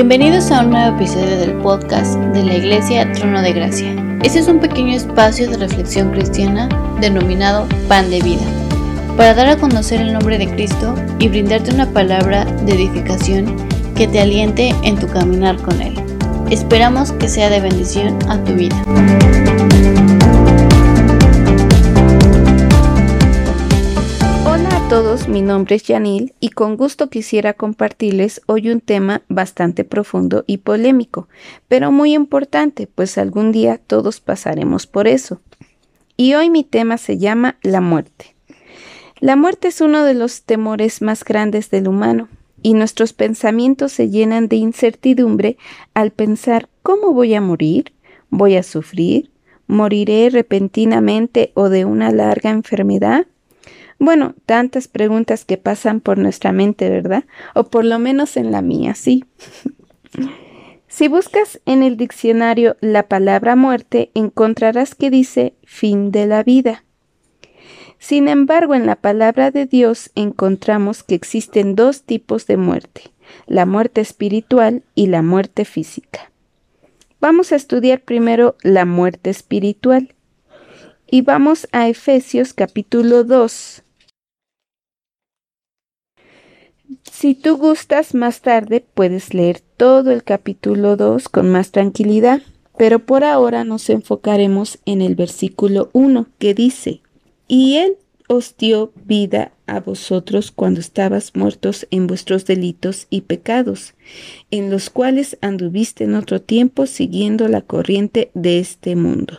Bienvenidos a un nuevo episodio del podcast de la Iglesia Trono de Gracia. Este es un pequeño espacio de reflexión cristiana denominado Pan de Vida, para dar a conocer el nombre de Cristo y brindarte una palabra de edificación que te aliente en tu caminar con Él. Esperamos que sea de bendición a tu vida. Todos, mi nombre es Yanil y con gusto quisiera compartirles hoy un tema bastante profundo y polémico, pero muy importante, pues algún día todos pasaremos por eso. Y hoy mi tema se llama la muerte. La muerte es uno de los temores más grandes del humano, y nuestros pensamientos se llenan de incertidumbre al pensar ¿cómo voy a morir? ¿Voy a sufrir? ¿Moriré repentinamente o de una larga enfermedad? Bueno, tantas preguntas que pasan por nuestra mente, ¿verdad? O por lo menos en la mía, sí. si buscas en el diccionario la palabra muerte, encontrarás que dice fin de la vida. Sin embargo, en la palabra de Dios encontramos que existen dos tipos de muerte, la muerte espiritual y la muerte física. Vamos a estudiar primero la muerte espiritual. Y vamos a Efesios capítulo 2, Si tú gustas más tarde, puedes leer todo el capítulo 2 con más tranquilidad, pero por ahora nos enfocaremos en el versículo 1 que dice, y Él os dio vida a vosotros cuando estabas muertos en vuestros delitos y pecados, en los cuales anduviste en otro tiempo siguiendo la corriente de este mundo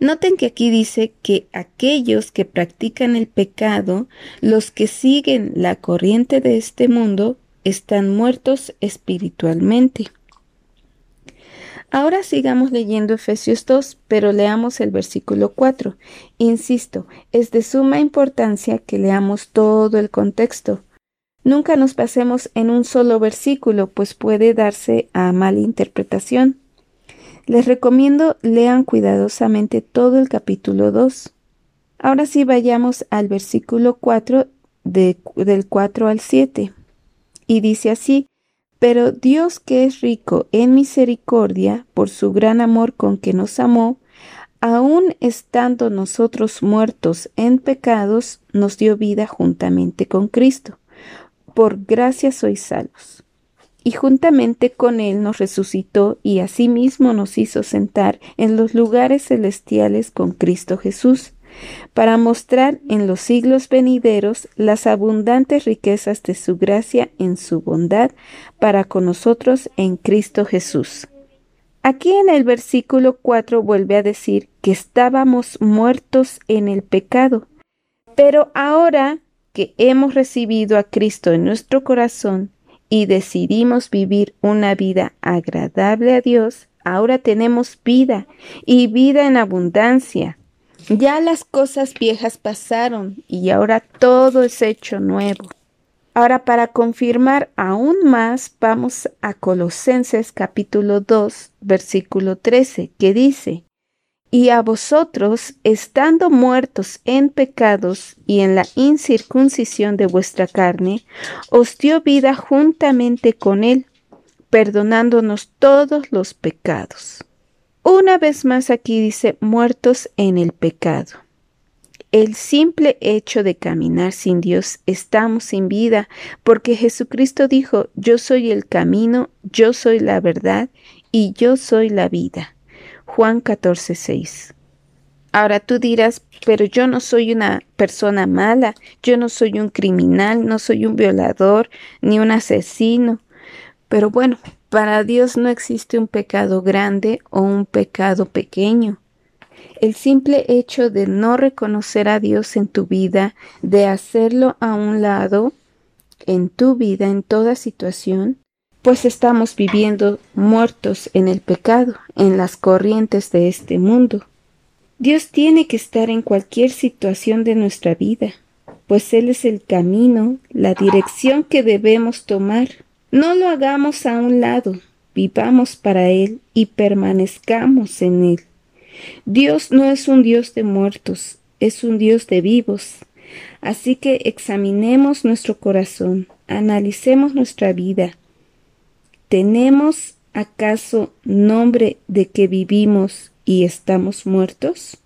Noten que aquí dice que aquellos que practican el pecado, los que siguen la corriente de este mundo, están muertos espiritualmente. Ahora sigamos leyendo Efesios 2, pero leamos el versículo 4. Insisto, es de suma importancia que leamos todo el contexto. Nunca nos pasemos en un solo versículo, pues puede darse a mala interpretación. Les recomiendo lean cuidadosamente todo el capítulo 2. Ahora sí vayamos al versículo 4 del 4 al 7. Y dice así, pero Dios que es rico en misericordia por su gran amor con que nos amó, aun estando nosotros muertos en pecados, nos dio vida juntamente con Cristo. Por gracia sois salvos y juntamente con él nos resucitó y asimismo nos hizo sentar en los lugares celestiales con Cristo Jesús, para mostrar en los siglos venideros las abundantes riquezas de su gracia en su bondad para con nosotros en Cristo Jesús. Aquí en el versículo 4 vuelve a decir que estábamos muertos en el pecado, pero ahora que hemos recibido a Cristo en nuestro corazón, y decidimos vivir una vida agradable a Dios, ahora tenemos vida y vida en abundancia. Ya las cosas viejas pasaron y ahora todo es hecho nuevo. Ahora para confirmar aún más vamos a Colosenses capítulo 2 versículo 13 que dice, y a vosotros, estando muertos en pecados y en la incircuncisión de vuestra carne, os dio vida juntamente con él, perdonándonos todos los pecados. Una vez más aquí dice muertos en el pecado. El simple hecho de caminar sin Dios estamos sin vida, porque Jesucristo dijo, yo soy el camino, yo soy la verdad y yo soy la vida. Juan 14, 6. Ahora tú dirás, pero yo no soy una persona mala, yo no soy un criminal, no soy un violador, ni un asesino. Pero bueno, para Dios no existe un pecado grande o un pecado pequeño. El simple hecho de no reconocer a Dios en tu vida, de hacerlo a un lado en tu vida, en toda situación, pues estamos viviendo muertos en el pecado, en las corrientes de este mundo. Dios tiene que estar en cualquier situación de nuestra vida, pues Él es el camino, la dirección que debemos tomar. No lo hagamos a un lado, vivamos para Él y permanezcamos en Él. Dios no es un Dios de muertos, es un Dios de vivos. Así que examinemos nuestro corazón, analicemos nuestra vida, ¿tenemos acaso nombre de que vivimos y estamos muertos?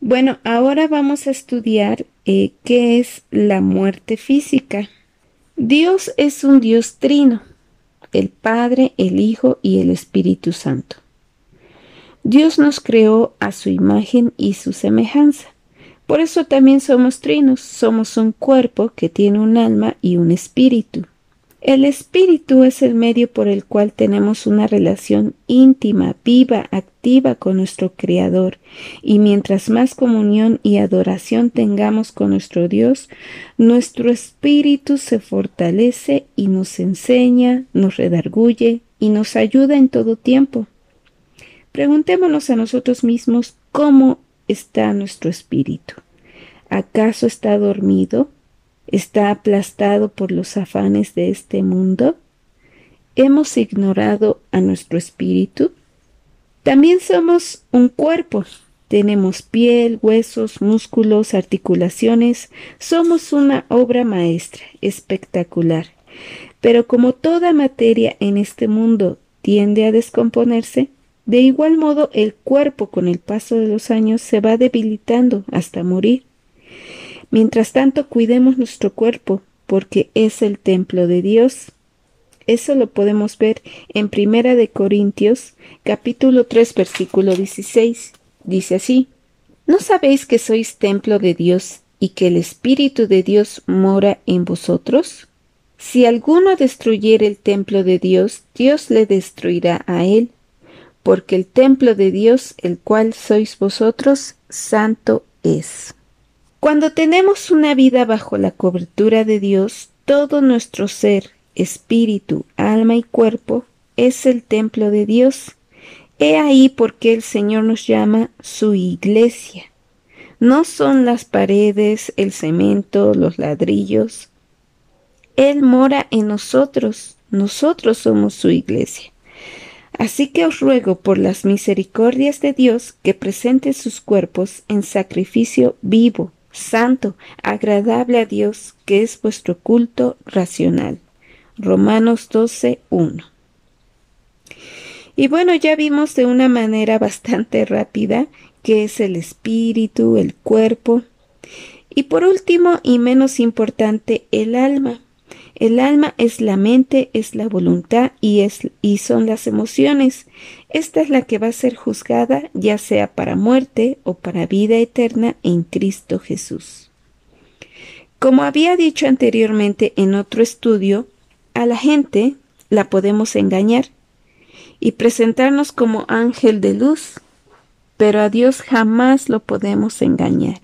Bueno, ahora vamos a estudiar eh, qué es la muerte física. Dios es un Dios trino, el Padre, el Hijo y el Espíritu Santo. Dios nos creó a su imagen y su semejanza. Por eso también somos trinos, somos un cuerpo que tiene un alma y un espíritu. El espíritu es el medio por el cual tenemos una relación íntima, viva, activa con nuestro Creador, y mientras más comunión y adoración tengamos con nuestro Dios, nuestro espíritu se fortalece y nos enseña, nos redarguye y nos ayuda en todo tiempo. Preguntémonos a nosotros mismos cómo está nuestro espíritu. ¿Acaso está dormido? ¿Está aplastado por los afanes de este mundo? ¿Hemos ignorado a nuestro espíritu? También somos un cuerpo. Tenemos piel, huesos, músculos, articulaciones. Somos una obra maestra, espectacular. Pero como toda materia en este mundo tiende a descomponerse, de igual modo el cuerpo con el paso de los años se va debilitando hasta morir. Mientras tanto, cuidemos nuestro cuerpo, porque es el templo de Dios. Eso lo podemos ver en Primera de Corintios, capítulo 3, versículo 16. Dice así: ¿No sabéis que sois templo de Dios y que el Espíritu de Dios mora en vosotros? Si alguno destruyere el templo de Dios, Dios le destruirá a él, porque el templo de Dios, el cual sois vosotros, santo es. Cuando tenemos una vida bajo la cobertura de Dios, todo nuestro ser, espíritu, alma y cuerpo es el templo de Dios. He ahí por qué el Señor nos llama su iglesia. No son las paredes, el cemento, los ladrillos. Él mora en nosotros, nosotros somos su iglesia. Así que os ruego por las misericordias de Dios que presente sus cuerpos en sacrificio vivo, santo, agradable a Dios, que es vuestro culto racional. Romanos 12, 1. Y bueno, ya vimos de una manera bastante rápida qué es el espíritu, el cuerpo. Y por último y menos importante, el alma. El alma es la mente, es la voluntad y, es, y son las emociones. Esta es la que va a ser juzgada ya sea para muerte o para vida eterna en Cristo Jesús. Como había dicho anteriormente en otro estudio, a la gente la podemos engañar y presentarnos como ángel de luz, pero a Dios jamás lo podemos engañar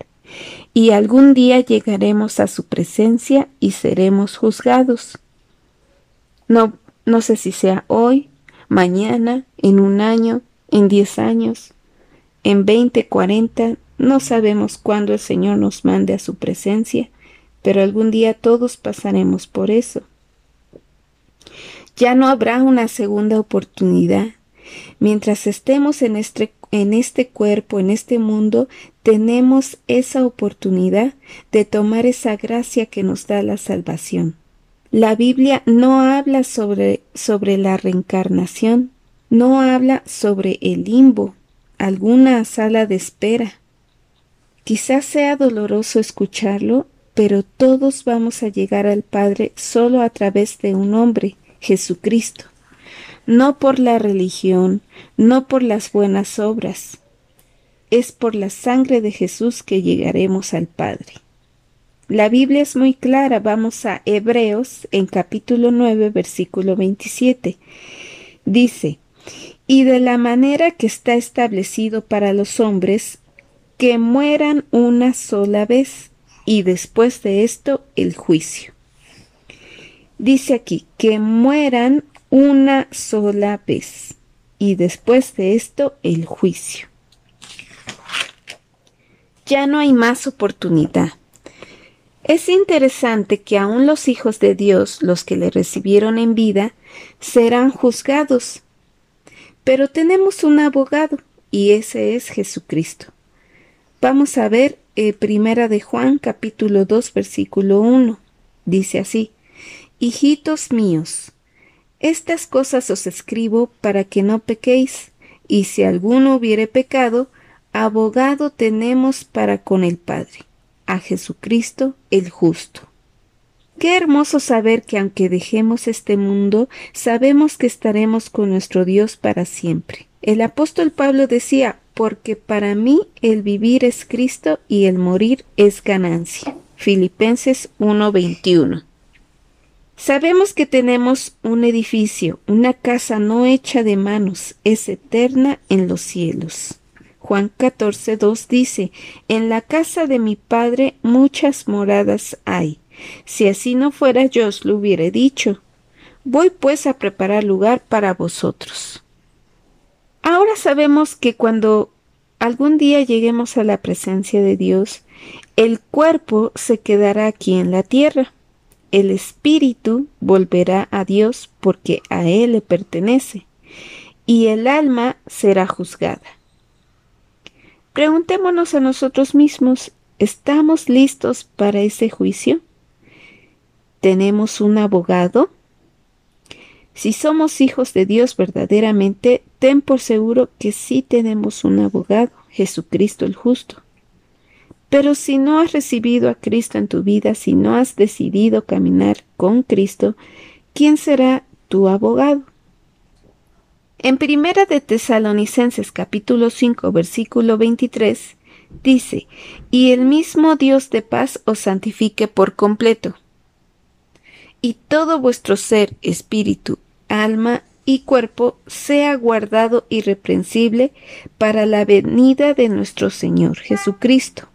y algún día llegaremos a su presencia y seremos juzgados. No, no sé si sea hoy, mañana, en un año, en diez años, en veinte, cuarenta, no sabemos cuándo el Señor nos mande a su presencia, pero algún día todos pasaremos por eso. Ya no habrá una segunda oportunidad. Mientras estemos en este en este cuerpo, en este mundo, tenemos esa oportunidad de tomar esa gracia que nos da la salvación. La Biblia no habla sobre, sobre la reencarnación, no habla sobre el limbo, alguna sala de espera. Quizás sea doloroso escucharlo, pero todos vamos a llegar al Padre solo a través de un hombre, Jesucristo no por la religión, no por las buenas obras, es por la sangre de Jesús que llegaremos al Padre. La Biblia es muy clara, vamos a Hebreos en capítulo 9, versículo 27. Dice, y de la manera que está establecido para los hombres, que mueran una sola vez, y después de esto el juicio. Dice aquí, que mueran una sola vez y después de esto el juicio. Ya no hay más oportunidad. Es interesante que aún los hijos de Dios, los que le recibieron en vida, serán juzgados. Pero tenemos un abogado y ese es Jesucristo. Vamos a ver eh, Primera de Juan capítulo 2 versículo 1. Dice así, Hijitos míos, Estas cosas os escribo para que no pequéis, y si alguno hubiere pecado, abogado tenemos para con el Padre, a Jesucristo el justo. Qué hermoso saber que aunque dejemos este mundo, sabemos que estaremos con nuestro Dios para siempre. El apóstol Pablo decía, porque para mí el vivir es Cristo y el morir es ganancia. Filipenses 1:21. Sabemos que tenemos un edificio, una casa no hecha de manos, es eterna en los cielos. Juan 14:2 dice, En la casa de mi Padre muchas moradas hay. Si así no fuera, yo os lo hubiera dicho. Voy pues a preparar lugar para vosotros. Ahora sabemos que cuando algún día lleguemos a la presencia de Dios, el cuerpo se quedará aquí en la tierra. El espíritu volverá a Dios porque a Él le pertenece, y el alma será juzgada. Preguntémonos a nosotros mismos, ¿estamos listos para ese juicio? ¿Tenemos un abogado? Si somos hijos de Dios verdaderamente, ten por seguro que sí tenemos un abogado, Jesucristo el justo. Pero si no has recibido a Cristo en tu vida, si no has decidido caminar con Cristo, ¿quién será tu abogado? En Primera de Tesalonicenses capítulo 5 versículo 23 dice, y el mismo Dios de paz os santifique por completo y todo vuestro ser, espíritu, alma y cuerpo sea guardado irreprensible para la venida de nuestro Señor Jesucristo.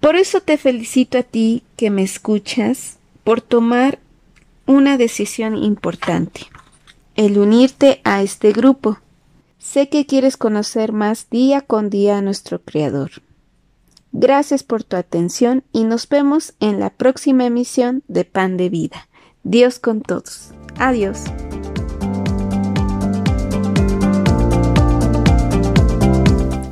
Por eso te felicito a ti que me escuchas por tomar una decisión importante, el unirte a este grupo. Sé que quieres conocer más día con día a nuestro Creador. Gracias por tu atención y nos vemos en la próxima emisión de Pan de Vida. Dios con todos. Adiós.